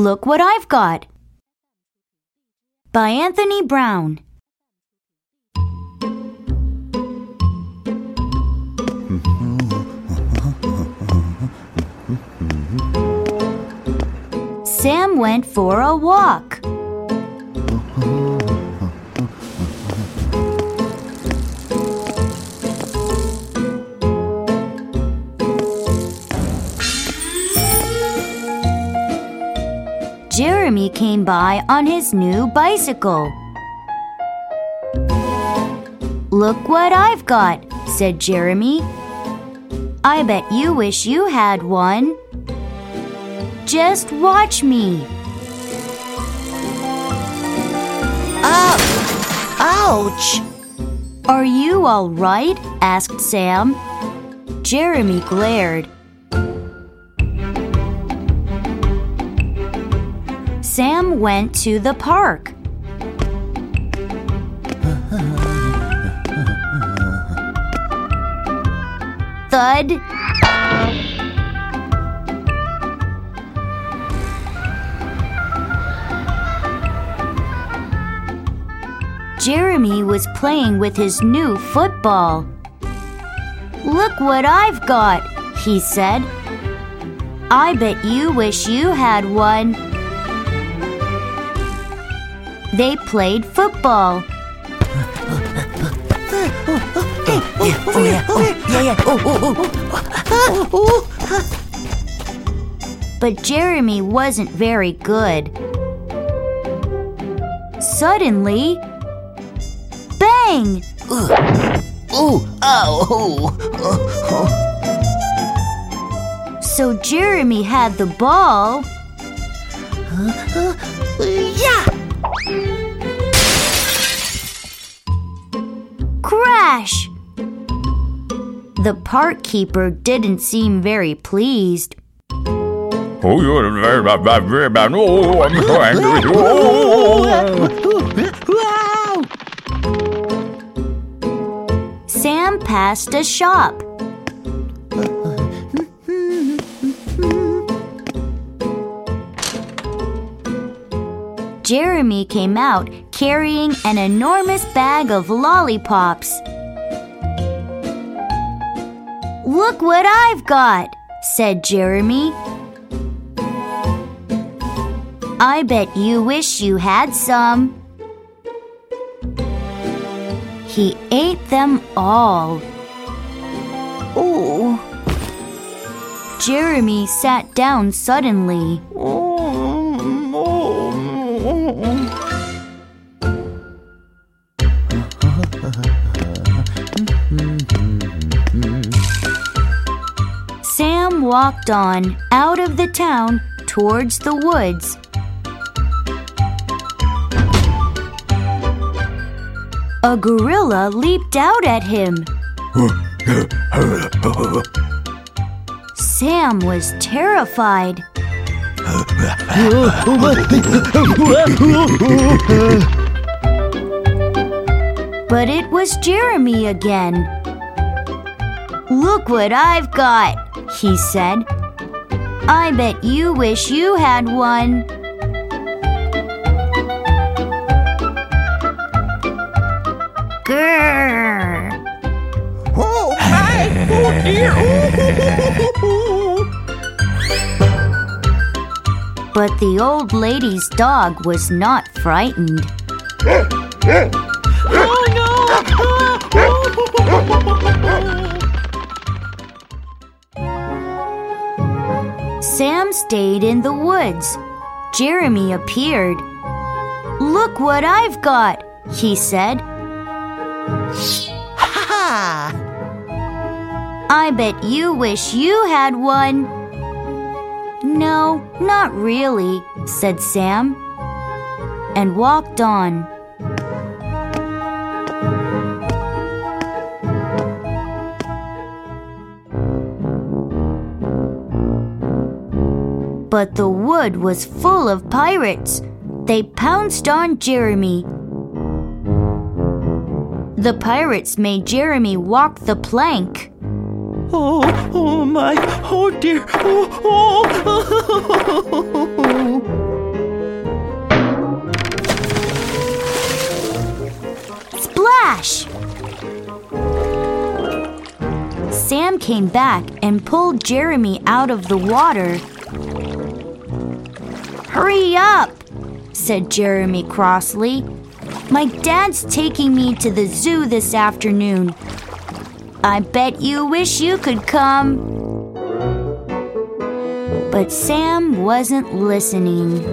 Look What I've Got by Anthony Browne. Sam went for a walk. Jeremy came by on his new bicycle. Look what I've got, said Jeremy. I bet you wish you had one. Just watch me. Ouch! Are you all right? asked Sam. Jeremy glared. Sam went to the park. Thud. Jeremy was playing with his new football. Look what I've got, he said. I bet you wish you had one. They played football. But Jeremy wasn't very good. Suddenly, bang! Ooh, ow! Oh, So Jeremy had the ball. yeah! Crash! The park keeper didn't seem very pleased. Oh, you're very bad, bad, very bad. Oh, I'm so angry. Oh. Sam passed a shop. Jeremy came out carrying an enormous bag of lollipops. Look what I've got, said Jeremy. I bet you wish you had some. He ate them all. Oh, Jeremy sat down suddenly. Sam walked on out of the town towards the woods. A gorilla leaped out at him. Sam was terrified. But it was Jeremy again. Look what I've got, he said. I bet you wish you had one. Grrr. oh my! Oh dear! But the old lady's dog was not frightened. Oh no! Sam stayed in the woods. Jeremy appeared. Look what I've got, he said. Ha Ha! I bet you wish you had one. No, not really, said Sam, and walked on. But the wood was full of pirates. They pounced on Jeremy. The pirates made Jeremy walk the plank. Oh, oh my, oh dear, oh, oh. Splash! Sam came back and pulled Jeremy out of the water. Hurry up, said Jeremy crossly. My dad's taking me to the zoo this afternoon. I bet you wish you could come. But Sam wasn't listening.